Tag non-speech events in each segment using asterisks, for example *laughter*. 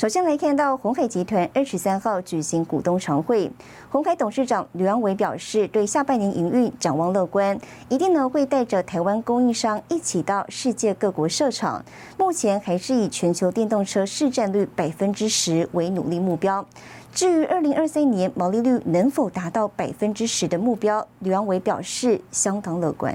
首先来看到红海集团二十三号举行股东常会，红海董事长刘安伟表示，对下半年营运展望乐观，一定呢会带着台湾供应商一起到世界各国设厂。目前还是以全球电动车市占率百分之十为努力目标。至于二零二三年毛利率能否达到百分之十的目标，刘安伟表示相当乐观。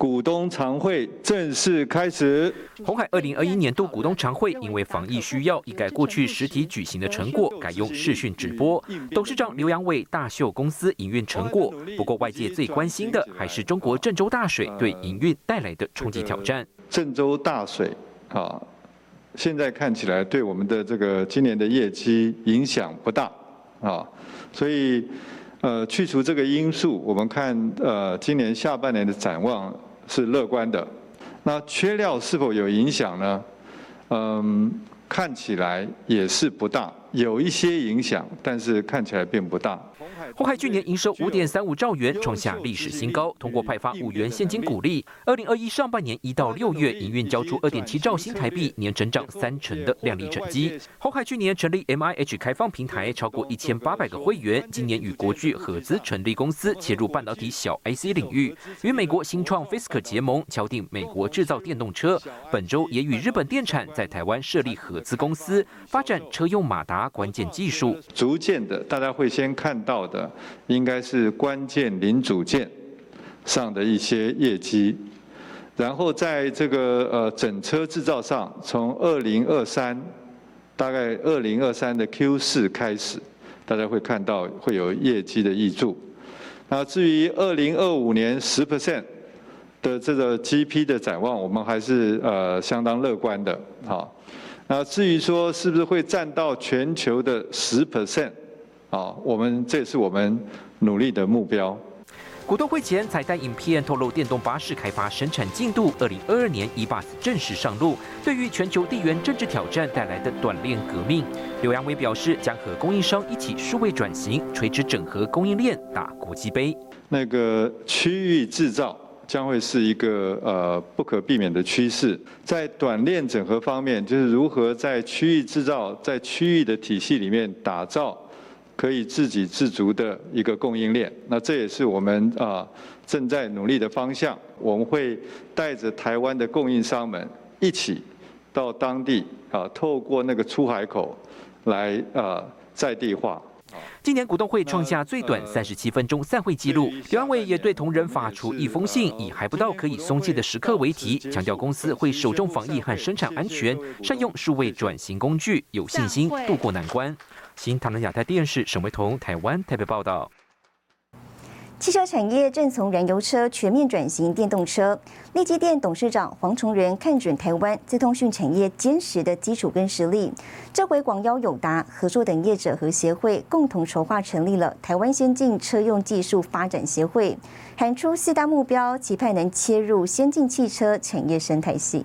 股东常会正式开始。红海二零二一年度股东常会因为防疫需要，一改过去实体举行的成果，改用视讯直播。董事长刘扬伟大秀公司营运成果。不过，外界最关心的还是中国郑州大水对营运带来的冲击挑战。郑州大水啊，现在看起来对我们的这个今年的业绩影响不大啊，所以呃，去除这个因素，我们看呃，今年下半年的展望。是乐观的，那缺料是否有影响呢？嗯，看起来也是不大，有一些影响，但是看起来并不大。红海去年营收五点三五兆元，创下历史新高。通过派发五元现金股利，二零二一上半年一到六月营运交出二点七兆新台币，年成长三成的亮丽成绩。红海去年成立 M I H 开放平台，超过一千八百个会员。今年与国巨合资成立公司，切入半导体小 I C 领域，与美国新创 Fisker 结盟，敲定美国制造电动车。本周也与日本电产在台湾设立合资公司，发展车用马达关键技术。逐渐的，大家会先看到的。应该是关键零组件上的一些业绩，然后在这个呃整车制造上，从二零二三大概二零二三的 Q 四开始，大家会看到会有业绩的益助。那至于二零二五年十 percent 的这个 GP 的展望，我们还是呃相当乐观的。好，那至于说是不是会占到全球的十 percent？啊，我们这是我们努力的目标。股东会前彩蛋影片透露，电动巴士开发生产进度，二零二二年 e-bus 正式上路。对于全球地缘政治挑战带来的短链革命，刘扬伟表示，将和供应商一起数位转型，垂直整合供应链，打国际杯。那个区域制造将会是一个呃不可避免的趋势。在短链整合方面，就是如何在区域制造，在区域的体系里面打造。可以自给自足的一个供应链，那这也是我们啊正在努力的方向。我们会带着台湾的供应商们一起到当地啊，透过那个出海口来啊在地化。今年股东会创下最短三十七分钟散会记录，刘安伟也对同仁发出一封信，以还不到可以松懈的时刻为题，强调公司会首重防疫和生产安全，善用数位转型工具，有信心渡过难关。新唐人亚太电视沈维彤台湾台北报道。汽车产业正从燃油车全面转型电动车。立基电董事长黄崇仁看准台湾自通讯产业坚实的基础跟实力，这回广邀友达、合作等业者和协会共同筹划成立了台湾先进车用技术发展协会，喊出四大目标，期盼能切入先进汽车产业生态系。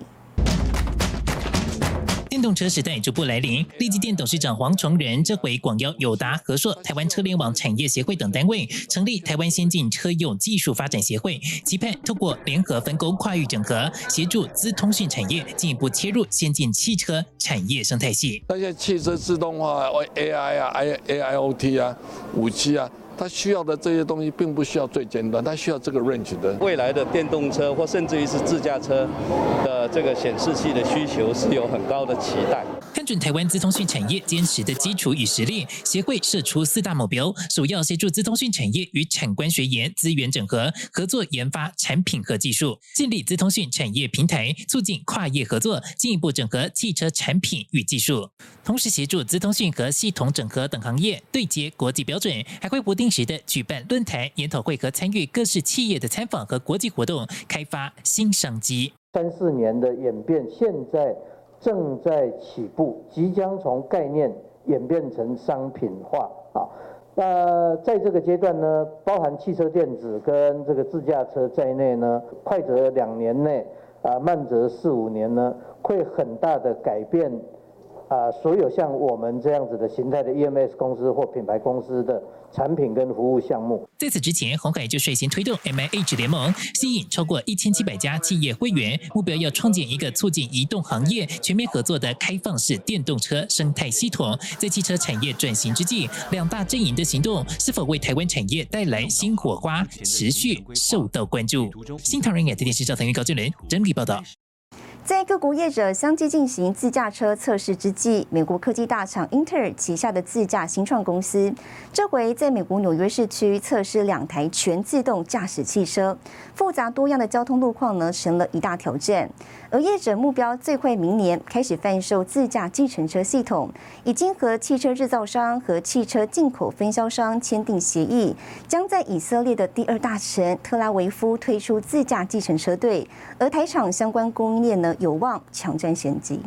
电动车时代逐步来临，立基电董事长黄崇仁这回广邀友达、和硕、台湾车联网产业协会等单位，成立台湾先进车用技术发展协会，期盼透过联合分工、跨域整合，协助资通讯产业进一步切入先进汽车产业生态系。那些汽车自动化、AI 啊、AIoT 啊、五 G 啊。它需要的这些东西并不需要最尖端，它需要这个 range 的。未来的电动车或甚至于是自驾车的这个显示器的需求是有很高的期待。准台湾资通讯产业坚实的基础与实力，协会设出四大目标，首要协助资通讯产业与产官学研资源整合，合作研发产品和技术，建立资通讯产业平台，促进跨业合作，进一步整合汽车产品与技术，同时协助资通讯和系统整合等行业对接国际标准，还会不定。时的举办论坛、研讨会和参与各式企业的参访和国际活动，开发新商机。三四年的演变，现在正在起步，即将从概念演变成商品化啊！那在这个阶段呢，包含汽车电子跟这个自驾车在内呢，快则两年内，啊，慢则四五年呢，会很大的改变。啊，所有像我们这样子的形态的 EMS 公司或品牌公司的产品跟服务项目，在此之前，红海就率先推动 MIH 联盟，吸引超过一千七百家企业会员，目标要创建一个促进移动行业全面合作的开放式电动车生态系统。在汽车产业转型之际，两大阵营的行动是否为台湾产业带来新火花，持续受到关注。新唐人亚太电视赵腾云高俊伦整理报道。在各国业者相继进行自驾车测试之际，美国科技大厂英特尔旗下的自驾新创公司，这回在美国纽约市区测试两台全自动驾驶汽车，复杂多样的交通路况呢，成了一大挑战。而业者目标最快明年开始贩售自驾计程车系统，已经和汽车制造商和汽车进口分销商签订协议，将在以色列的第二大城特拉维夫推出自驾计程车队，而台厂相关供应链呢？有望抢占先机。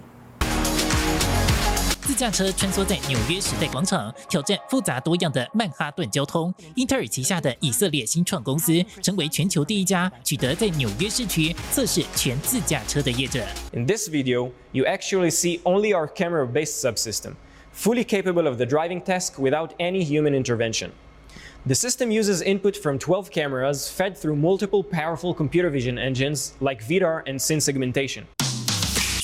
自驾车穿梭在纽约时代广场，挑战复杂多样的曼哈顿交通。英特尔旗下的以色列新创公司，成为全球第一家取得在纽约市区测试全自驾车的业者。In this video, you actually see only our camera-based subsystem, fully capable of the driving task without any human intervention. The system uses input from 12 cameras fed through multiple powerful computer vision engines like VIDAR and Scene Segmentation.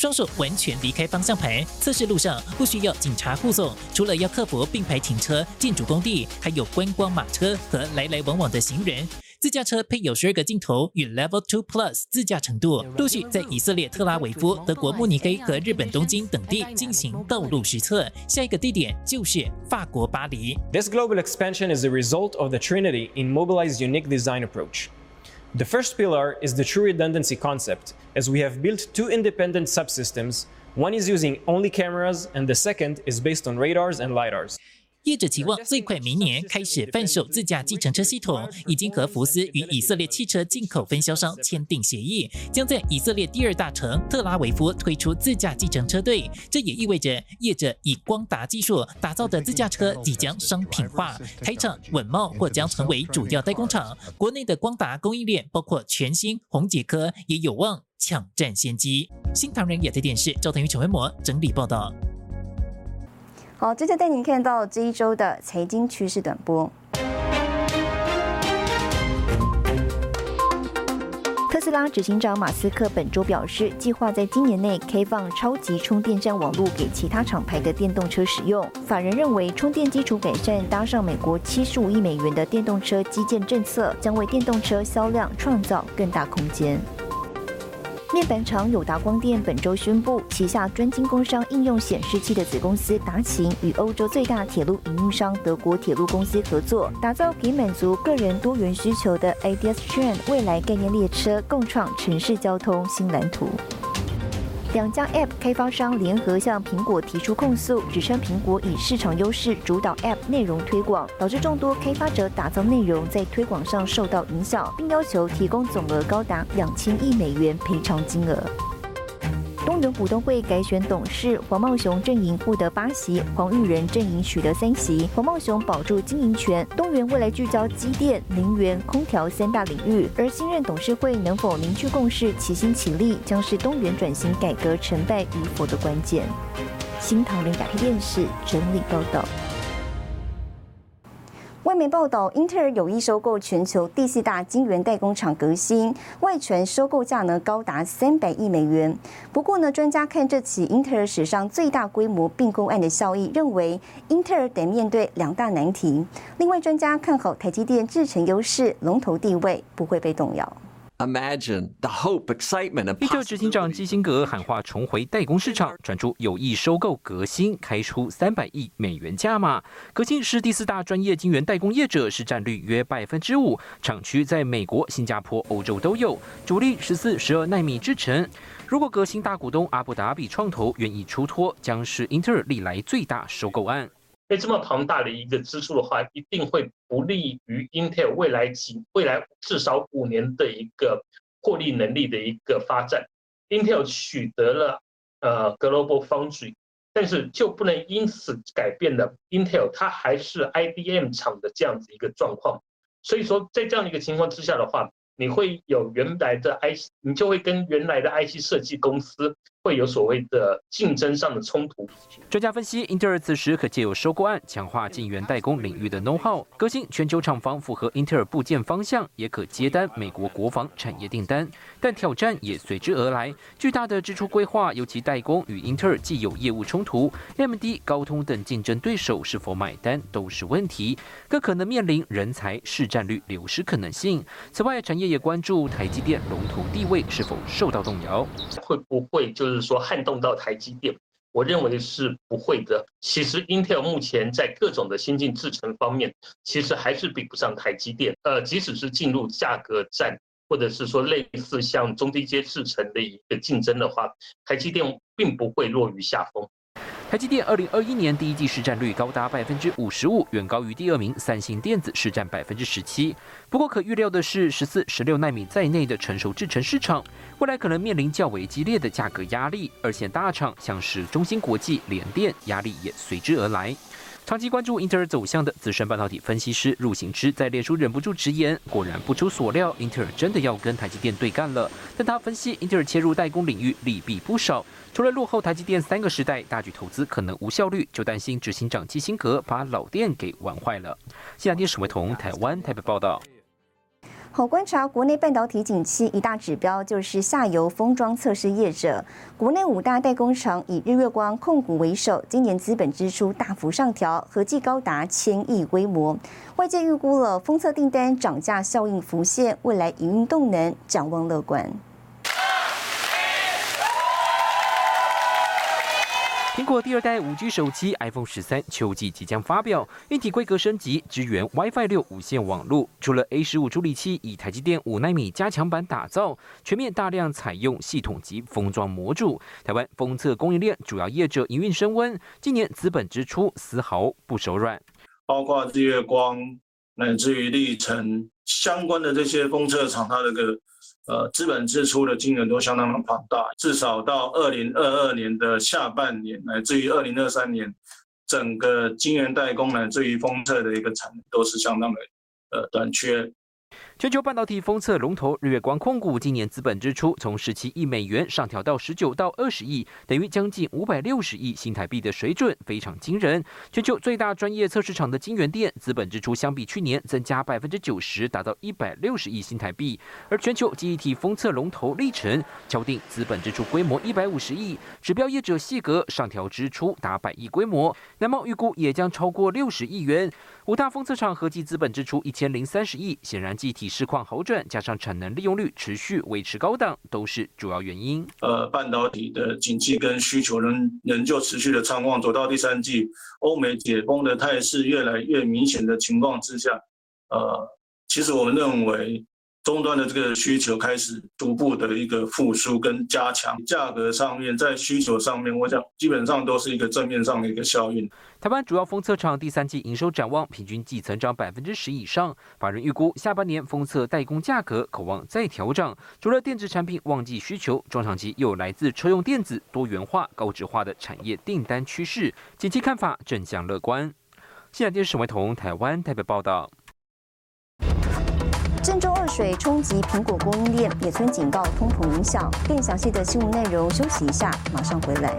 双手完全离开方向盘，测试路上不需要警察护送。除了要克服并排停车、建筑工地，还有观光马车和来来往往的行人。自驾车配有十二个镜头与 Level Two Plus 自驾程度，陆续在以色列特拉维夫、德国慕尼黑和日本东京等地进行道路实测。下一个地点就是法国巴黎。This global expansion is a result of the Trinity in Mobileye's unique design approach. The first pillar is the true redundancy concept, as we have built two independent subsystems. One is using only cameras, and the second is based on radars and LiDARs. 业者期望最快明年开始贩售自驾计程车系统，已经和福斯与以色列汽车进口分销商签订协议，将在以色列第二大城特拉维夫推出自驾计程车队。这也意味着业者以光达技术打造的自驾车即将商品化，台厂稳茂或将成为主要代工厂。国内的光达供应链包括全新红杰科也有望抢占先机。新唐人亚太电视赵腾宇、陈文模整理报道。好，接着带您看到这一周的财经趋势短波。特斯拉执行长马斯克本周表示，计划在今年内开放超级充电站网络给其他厂牌的电动车使用。法人认为，充电基础改善搭上美国七十五亿美元的电动车基建政策，将为电动车销量创造更大空间。面板厂友达光电本周宣布，旗下专精工商应用显示器的子公司达勤与欧洲最大铁路营运商德国铁路公司合作，打造可满足个人多元需求的 ADS Train 未来概念列车，共创城市交通新蓝图。两家 App 开发商联合向苹果提出控诉，指称苹果以市场优势主导 App 内容推广，导致众多开发者打造内容在推广上受到影响，并要求提供总额高达两千亿美元赔偿金额。东元股东会改选董事，黄茂雄阵营获得八席，黄玉仁阵营取得三席。黄茂雄保住经营权。东元未来聚焦机电、能源、空调三大领域，而新任董事会能否凝聚共识、齐心齐力，将是东元转型改革成败与否的关键。新唐人亚太电视整理报道。外媒报道，英特尔有意收购全球第四大晶圆代工厂革新，外传收购价呢高达三百亿美元。不过呢，专家看这起英特尔史上最大规模并购案的效益，认为英特尔得面对两大难题。另外，专家看好台积电制程优势、龙头地位不会被动摇。Imagine the hope, excitement. 英特尔执行长基辛格喊话重回代工市场，传出有意收购革新，开出三百亿美元价码。革新是第四大专业晶圆代工业者，市占率约百分之五，厂区在美国、新加坡、欧洲都有，主力十四、十二纳米制程。如果革新大股东阿布达比创投愿意出脱，将是英特尔历来最大收购案。被这么庞大的一个支出的话，一定会不利于 Intel 未来几未来至少五年的一个获利能力的一个发展。Intel 取得了呃 Global Foundry 但是就不能因此改变了 Intel 它还是 IBM 厂的这样子一个状况。所以说，在这样的一个情况之下的话，你会有原来的 IC，你就会跟原来的 IC 设计公司。会有所谓的竞争上的冲突。专家分析，英特尔此时可借由收购案强化晶圆代工领域的 know how，革新全球厂房符合英特尔部件方向，也可接单美国国防产业订单。但挑战也随之而来，巨大的支出规划，尤其代工与英特尔既有业务冲突，AMD、高通等竞争对手是否买单都是问题，更可能面临人才市占率流失可能性。此外，产业也关注台积电龙头地位是否受到动摇，会不会就是。是说撼动到台积电，我认为是不会的。其实 Intel 目前在各种的先进制程方面，其实还是比不上台积电。呃，即使是进入价格战，或者是说类似像中低阶制程的一个竞争的话，台积电并不会落于下风。台积电二零二一年第一季市占率高达百分之五十五，远高于第二名三星电子市占百分之十七。不过可预料的是，十四、十六纳米在内的成熟制程市场，未来可能面临较为激烈的价格压力，而且大厂像是中芯国际、联电，压力也随之而来。长期关注英特尔走向的资深半导体分析师陆行之在脸书忍不住直言：“果然不出所料，英特尔真的要跟台积电对干了。”但他分析，英特尔切入代工领域利弊不少，除了落后台积电三个时代，大举投资可能无效率，就担心执行长基辛格把老店给玩坏了。新亚电史维彤台湾台北报道。好观察国内半导体景气一大指标就是下游封装测试业者，国内五大代工厂以日月光控股为首，今年资本支出大幅上调，合计高达千亿规模。外界预估了封测订单涨价效应浮现，未来营运动能展望乐观。苹果第二代五 G 手机 iPhone 十三秋季即将发表，硬体规格升级，支援 WiFi 六无线网络。除了 A 十五处理器以台积电五纳米加强版打造，全面大量采用系统级封装模组。台湾封测供应链主要业者营运升温，今年资本支出丝毫不手软，包括日月光乃至于历程相关的这些封测厂，它这个。呃，资本支出的金额都相当的庞大，至少到二零二二年的下半年，乃至于二零二三年，整个晶圆代工乃至于封测的一个产能都是相当的呃短缺。全球半导体封测龙头日月光控股今年资本支出从十七亿美元上调到十九到二十亿，等于将近五百六十亿新台币的水准，非常惊人。全球最大专业测试厂的晶圆店资本支出相比去年增加百分之九十，达到一百六十亿新台币。而全球记忆体封测龙头历程敲定资本支出规模一百五十亿，指标业者细格上调支出达百亿规模，南茂预估也将超过六十亿元。五大封测厂合计资本支出一千零三十亿，显然记忆市况好转，加上产能利用率持续维持高档，都是主要原因。呃，半导体的景气跟需求仍仍旧持续的畅旺，走到第三季，欧美解封的态势越来越明显的情况之下，呃，其实我们认为。终端的这个需求开始逐步的一个复苏跟加强，价格上面在需求上面，我想基本上都是一个正面上的一个效应。台湾主要封测厂第三季营收展望平均季增长百分之十以上，法人预估下半年封测代工价格渴望再调整。除了电子产品旺季需求，中长期又来自车用电子多元化、高值化的产业订单趋势，近期看法正向乐观。现在电视沈维彤台湾台北报道。郑州二水冲击苹果供应链，野村警告通膨影响。更详细的新闻内容，休息一下，马上回来。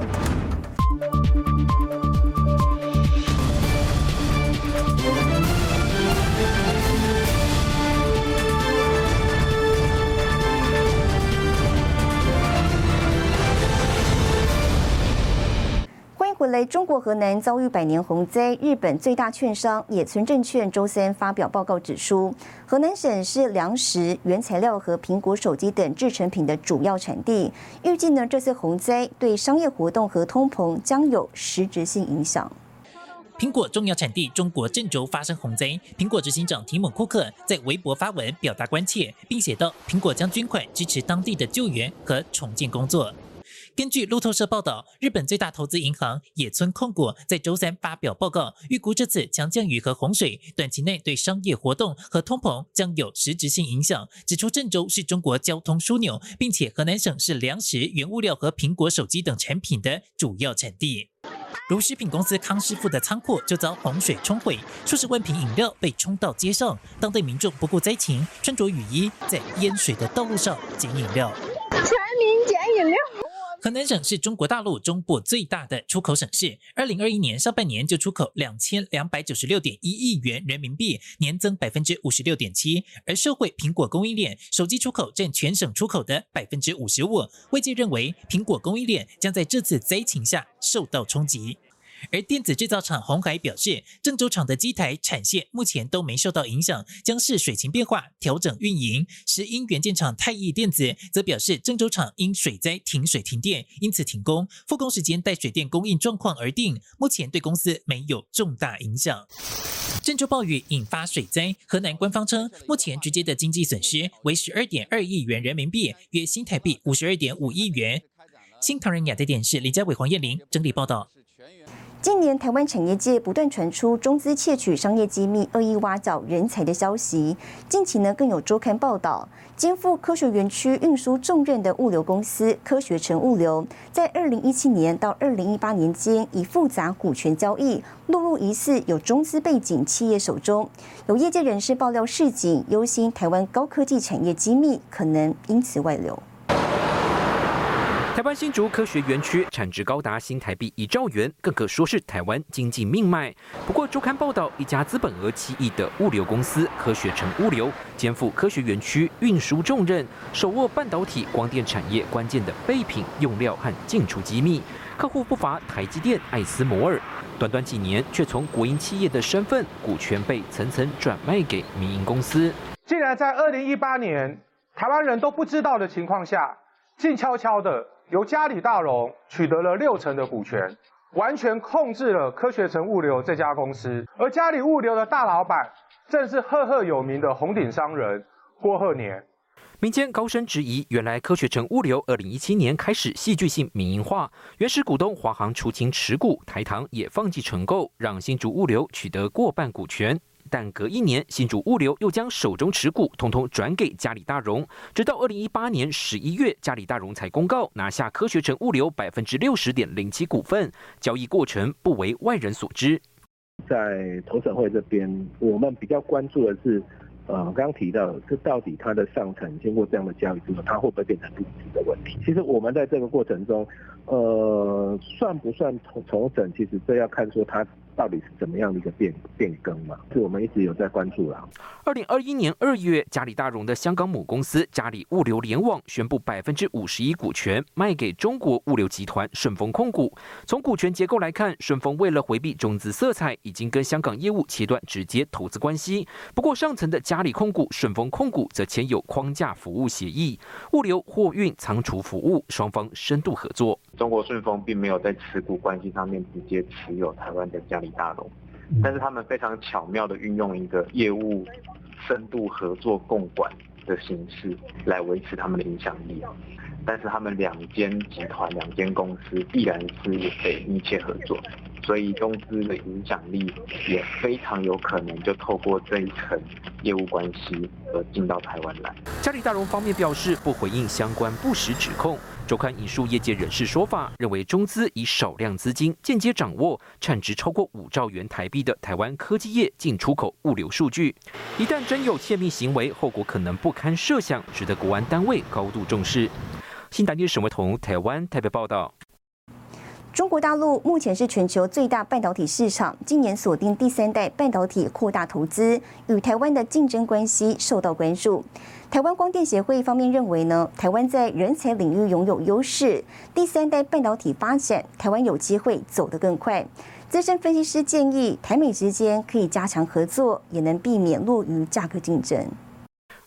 来，中国河南遭遇百年洪灾。日本最大券商野村证券周三发表报告指出，河南省是粮食、原材料和苹果手机等制成品的主要产地。预计呢，这次洪灾对商业活动和通膨将有实质性影响。苹果重要产地中国郑州发生洪灾，苹果执行长提姆·库克在微博发文表达关切，并写道：“苹果将捐款支持当地的救援和重建工作。”根据路透社报道，日本最大投资银行野村控股在周三发表报告，预估这次强降雨和洪水短期内对商业活动和通膨将有实质性影响。指出郑州是中国交通枢纽，并且河南省是粮食、原物料和苹果手机等产品的主要产地。如食品公司康师傅的仓库就遭洪水冲毁，数十万瓶饮料被冲到街上，当地民众不顾灾情，穿着雨衣在淹水的道路上捡饮料。全民捡饮料。河南省是中国大陆中部最大的出口省市，二零二一年上半年就出口两千两百九十六点一亿元人民币，年增百分之五十六点七。而社会苹果供应链手机出口占全省出口的百分之五十五，外界认为苹果供应链将在这次灾情下受到冲击。而电子制造厂红海表示，郑州厂的机台产线目前都没受到影响，将视水情变化调整运营。石英元件厂泰益电子则表示，郑州厂因水灾停水停电，因此停工，复工时间待水电供应状况而定，目前对公司没有重大影响。郑州暴雨引发水灾，河南官方称，目前直接的经济损失为十二点二亿元人民币，约新台币五十二点五亿元。新唐人亚太电视李家伟、黄燕玲整理报道。近年，台湾产业界不断传出中资窃取商业机密、恶意挖角人才的消息。近期呢，更有周刊报道，肩负科学园区运输重任的物流公司科学城物流，在二零一七年到二零一八年间，以复杂股权交易落入疑似有中资背景企业手中。有业界人士爆料，市井忧心台湾高科技产业机密可能因此外流。台湾新竹科学园区产值高达新台币一兆元，更可说是台湾经济命脉。不过，周刊报道，一家资本额七亿的物流公司科学城物流，肩负科学园区运输重任，手握半导体、光电产业关键的备品、用料和进出机密，客户不乏台积电、爱斯摩尔。短短几年，却从国营企业的身份，股权被层层转卖给民营公司。竟然在二零一八年，台湾人都不知道的情况下，静悄悄的。由嘉里大荣取得了六成的股权，完全控制了科学城物流这家公司。而嘉里物流的大老板正是赫赫有名的红顶商人郭鹤年。民间高声质疑，原来科学城物流二零一七年开始戏剧性民营化，原始股东华航出清持股，台糖也放弃承购，让新竹物流取得过半股权。但隔一年，新竹物流又将手中持股通通转给嘉里大荣，直到二零一八年十一月，嘉里大荣才公告拿下科学城物流百分之六十点零七股份，交易过程不为外人所知。在投审会这边，我们比较关注的是，呃，刚刚提到这到底它的上层经过这样的交易之后，它会不会变成入资的问题？其实我们在这个过程中，呃，算不算重重整？其实这要看说它。到底是怎么样的一个变变更嘛？是我们一直有在关注啦。二零二一年二月，嘉里大荣的香港母公司嘉里物流联网宣布百分之五十一股权卖给中国物流集团顺丰控股。从股权结构来看，顺丰为了回避中资色彩，已经跟香港业务切断直接投资关系。不过上层的嘉里控股、顺丰控股则签有框架服务协议，物流、货运、仓储服务，双方深度合作。中国顺丰并没有在持股关系上面直接持有台湾的嘉里大楼，但是他们非常巧妙的运用一个业务深度合作共管的形式来维持他们的影响力。但是他们两间集团、两间公司必然是得密切合作。所以公司的影响力也非常有可能就透过这一层业务关系而进到台湾来。嘉里大荣方面表示不回应相关不实指控。周刊引述业界人士说法，认为中资以少量资金间接掌握产值超过五兆元台币的台湾科技业进出口物流数据，一旦真有窃密行为，后果可能不堪设想，值得国安单位高度重视。新台电沈维彤台湾台北报道。中国大陆目前是全球最大半导体市场，今年锁定第三代半导体扩大投资，与台湾的竞争关系受到关注。台湾光电协会方面认为呢，台湾在人才领域拥有优势，第三代半导体发展，台湾有机会走得更快。资深分析师建议，台美之间可以加强合作，也能避免落于价格竞争。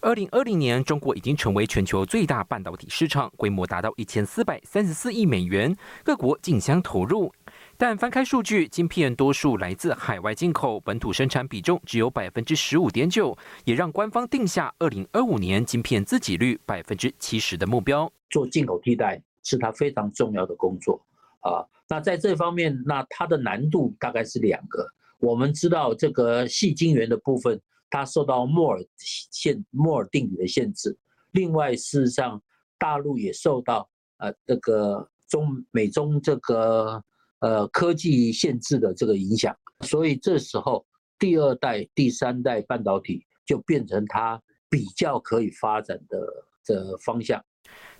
二零二零年，中国已经成为全球最大半导体市场，规模达到一千四百三十四亿美元，各国竞相投入。但翻开数据，晶片多数来自海外进口，本土生产比重只有百分之十五点九，也让官方定下二零二五年晶片自给率百分之七十的目标。做进口替代是它非常重要的工作啊。那在这方面，那它的难度大概是两个。我们知道这个细晶圆的部分。它受到摩尔限摩尔定律的限制，另外事实上大陆也受到呃这个中美中这个呃科技限制的这个影响，所以这时候第二代、第三代半导体就变成它比较可以发展的的方向。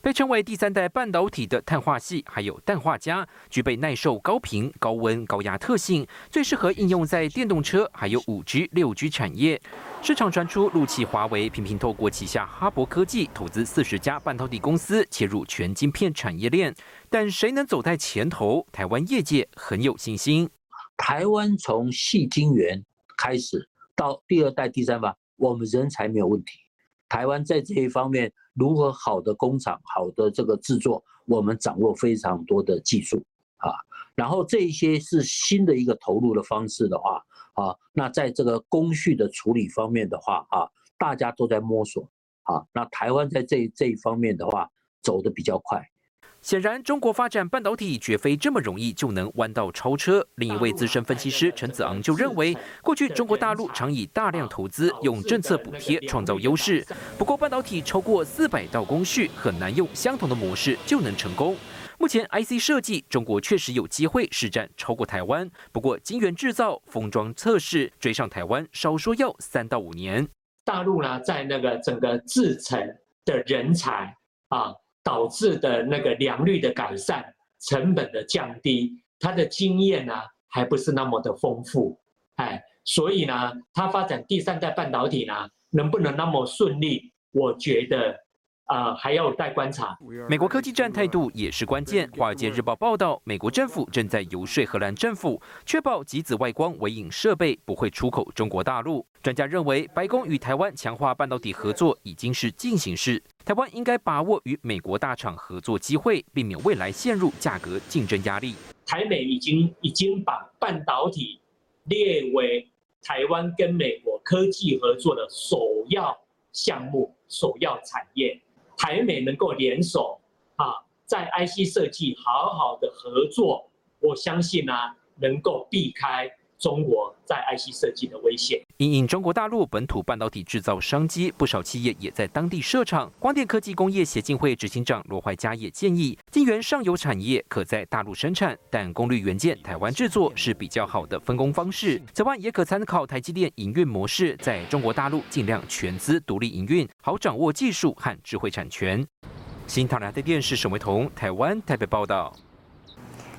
被称为第三代半导体的碳化系，还有氮化镓，具备耐受高频、高温、高压特性，最适合应用在电动车还有五 G、六 G 产业。市场传出，陆企华为频频透过旗下哈勃科技投资四十家半导体公司，切入全晶片产业链。但谁能走在前头？台湾业界很有信心。台湾从细晶圆开始到第二代、第三代，我们人才没有问题。台湾在这一方面。如何好的工厂、好的这个制作，我们掌握非常多的技术啊。然后这一些是新的一个投入的方式的话啊，那在这个工序的处理方面的话啊，大家都在摸索啊。那台湾在这这一方面的话，走的比较快。显然，中国发展半导体绝非这么容易就能弯道超车。另一位资深分析师陈子昂就认为，过去中国大陆常以大量投资、用政策补贴创造优势。不过，半导体超过四百道工序，很难用相同的模式就能成功。目前 IC 设计，中国确实有机会施展超过台湾。不过，晶圆制造、封装测试追上台湾，少说要三到五年。大陆呢，在那个整个制程的人才啊。导致的那个良率的改善、成本的降低，他的经验呢还不是那么的丰富，哎，所以呢，他发展第三代半导体呢能不能那么顺利？我觉得。啊，还要待观察。美国科技战态度也是关键。华尔街日报报道，美国政府正在游说荷兰政府，确保极紫外光微影设备不会出口中国大陆。专家认为，白宫与台湾强化半导体合作已经是进行式，台湾应该把握与美国大厂合作机会，避免未来陷入价格竞争压力。台美已经已经把半导体列为台湾跟美国科技合作的首要项目、首要产业。台美能够联手啊，在 IC 设计好好的合作，我相信呢，能够避开中国在 IC 设计的危险。因应中国大陆本土半导体制造商机，不少企业也在当地设厂。光电科技工业协进会执行长罗怀佳也建议，晶圆上游产业可在大陆生产，但功率元件台湾制作是比较好的分工方式。此外，也可参考台积电营运模式，在中国大陆尽量全资独立营运，好掌握技术和智慧产权。新唐人电视沈维彤，台湾台北报道。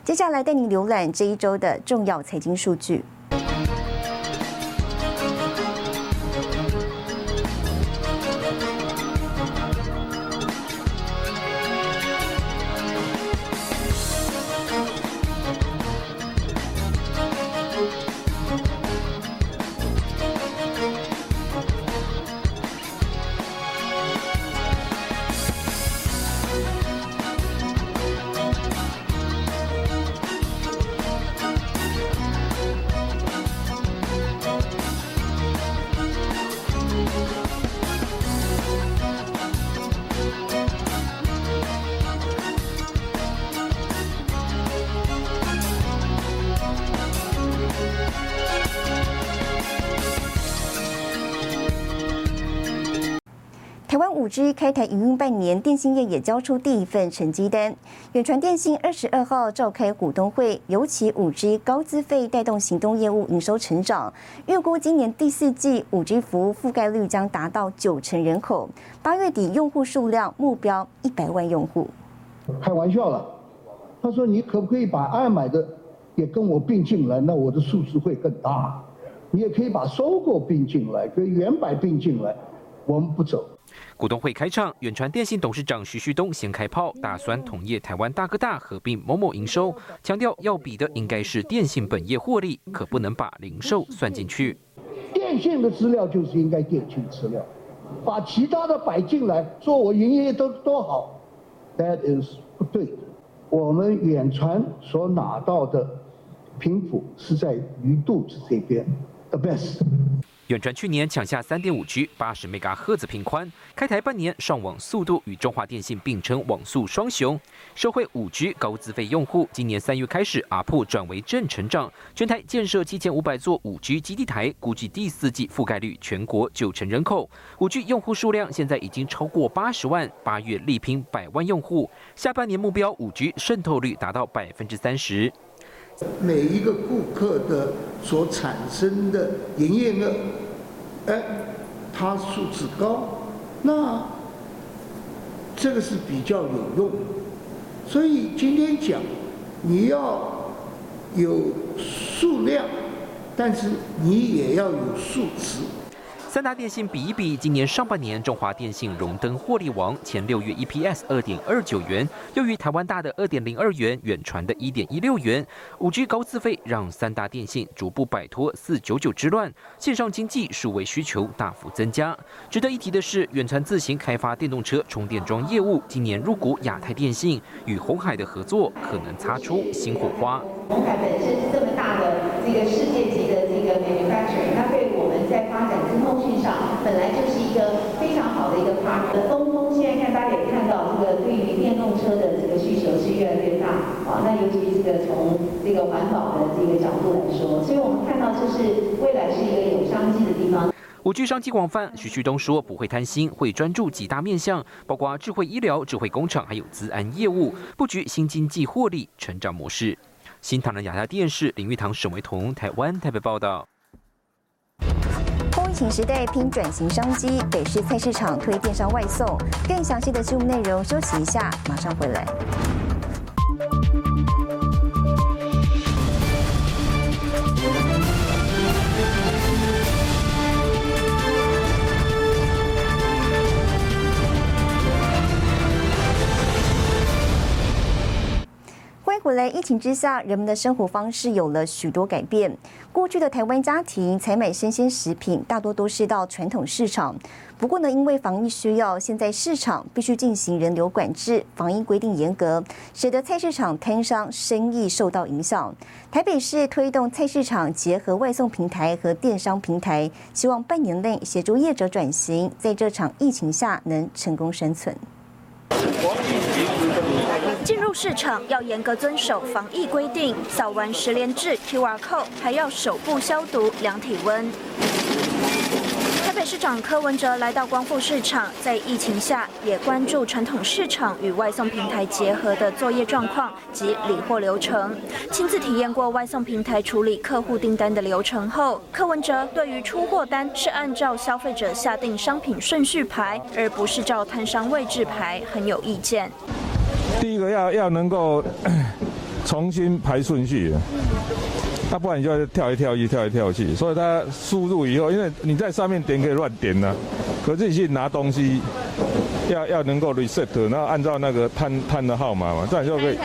接下来带您浏览这一周的重要财经数据。G 开台营运半年，电信业也交出第一份成绩单。远传电信二十二号召开股东会，尤其五 G 高资费带动行动业务营收成长，预估今年第四季五 G 服务覆盖率将达到九成人口，八月底用户数量目标一百万用户。开玩笑了，他说你可不可以把爱买的也跟我并进来，那我的数字会更大。你也可以把收购并进来，跟原版并进来，我们不走。股东会开场，远传电信董事长徐旭东先开炮，打算同业台湾大哥大合并某某营收，强调要比的应该是电信本业获利，可不能把零售算进去。电信的资料就是应该电信资料，把其他的摆进来，说我营业都多好，that is 不对。我们远传所拿到的频谱是在鱼肚子这边，the best。远传去年抢下三点五 G 八十 Mega 赫兹频宽，开台半年上网速度与中华电信并称网速双雄。社会五 G 高资费用户，今年三月开始阿普转为正成长，全台建设七千五百座五 G 基地台，估计第四季覆盖率全国九成人口。五 G 用户数量现在已经超过八十万，八月力拼百万用户，下半年目标五 G 渗透率达到百分之三十。每一个顾客的所产生的营业额，哎，它数字高，那这个是比较有用。所以今天讲，你要有数量，但是你也要有数值。三大电信比一比，今年上半年中华电信荣登获利王，前六月 EPS 二点二九元，优于台湾大的二点零二元，远传的一点一六元。五 G 高资费让三大电信逐步摆脱四九九之乱，线上经济数位需求大幅增加。值得一提的是，远传自行开发电动车充电桩业务，今年入股亚太电信，与红海的合作可能擦出新火花。红海本身是这么大的这个世界级的这个能源大厂，那它对我们在发展资通讯上本来就是一个非常好的一个 part。东风现在看大家也看到，这个对于电动车的这个需求是越来越大啊。那尤其这个从这个环保的这个角度来说，所以我们看到就是未来是一个有商机的地方。五 G 商机广泛，徐旭东说不会贪心，会专注几大面向，包括智慧医疗、智慧工厂，还有资安业务，布局新经济获利成长模式。新唐人亚太电视林玉堂、沈维彤，台湾台北报道。品时代拼转型商机，北市菜市场推电商外送。更详细的节目内容，休息一下，马上回来。回来。疫情之下，人们的生活方式有了许多改变。过去的台湾家庭采买生鲜食品，大多都是到传统市场。不过呢，因为防疫需要，现在市场必须进行人流管制，防疫规定严格，使得菜市场摊商生意受到影响。台北市推动菜市场结合外送平台和电商平台，希望半年内协助业者转型，在这场疫情下能成功生存。进入市场要严格遵守防疫规定，扫完十连制 QR code，还要手部消毒、量体温。台北市长柯文哲来到光复市场，在疫情下也关注传统市场与外送平台结合的作业状况及理货流程，亲自体验过外送平台处理客户订单的流程后，柯文哲对于出货单是按照消费者下定商品顺序排，而不是照摊商位置排，很有意见。第一个要要能够 *coughs* 重新排顺序，那不然你就要跳一跳去，跳一跳去。所以他输入以后，因为你在上面点可以乱点呢，可是你去拿东西要要能够 reset，然后按照那个摊摊的号码嘛，这样就可以，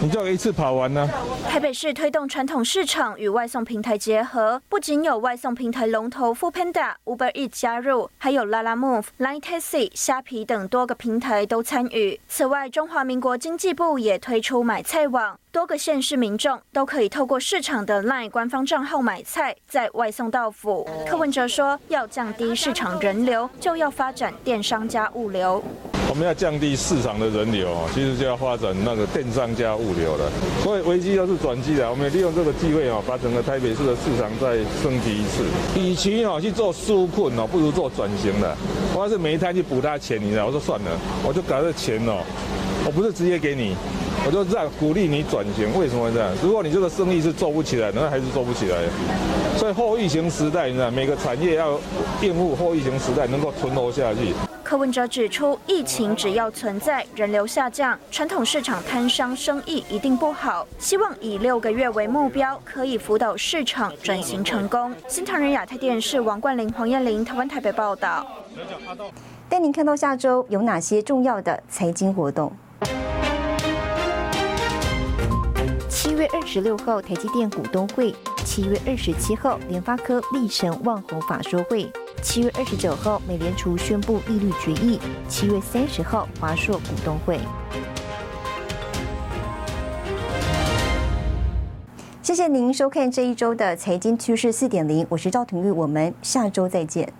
你就一次跑完呢。台北市推动传统市场与外送平台结合，不仅有外送平台龙头 Foodpanda、Uber Eats 加入，还有 Lalamove、Line Taxi、虾皮等多个平台都参与。此外，中华民国经济部也推出买菜网，多个县市民众都可以透过市场的 Line 官方账号买菜，再外送到府。柯文哲说，要降低市场人流，就要发展电商加物流。我们要降低市场的人流，其实就要发展那个电商加物流了。所以危机又是转机的，我们利用这个机会哦，把整个台北市的市场再升级一次。与其哦去做纾困哦，不如做转型的。我要是每一摊去补他钱，你知道？我说算了，我就搞这钱哦，我不是直接给你，我就这样鼓励你转型。为什么这样？如果你这个生意是做不起来，那还是做不起来。所以后疫情时代，你知道，每个产业要应付后疫情时代，能够存活下去。柯文哲指出，疫情只要存在，人流下降，传统市场摊商生意一定不好。希望以六个月为目标，可以辅导市场转型成功。新唐人亚太电视王冠玲、黄燕玲，台湾台北报道。带您看到下周有哪些重要的财经活动。七月二十六号台积电股东会，七月二十七号联发科力成万宏法说会。七月二十九号，美联储宣布利率决议；七月三十号，华硕股东会。谢谢您收看这一周的财经趋势四点零，我是赵廷玉，我们下周再见。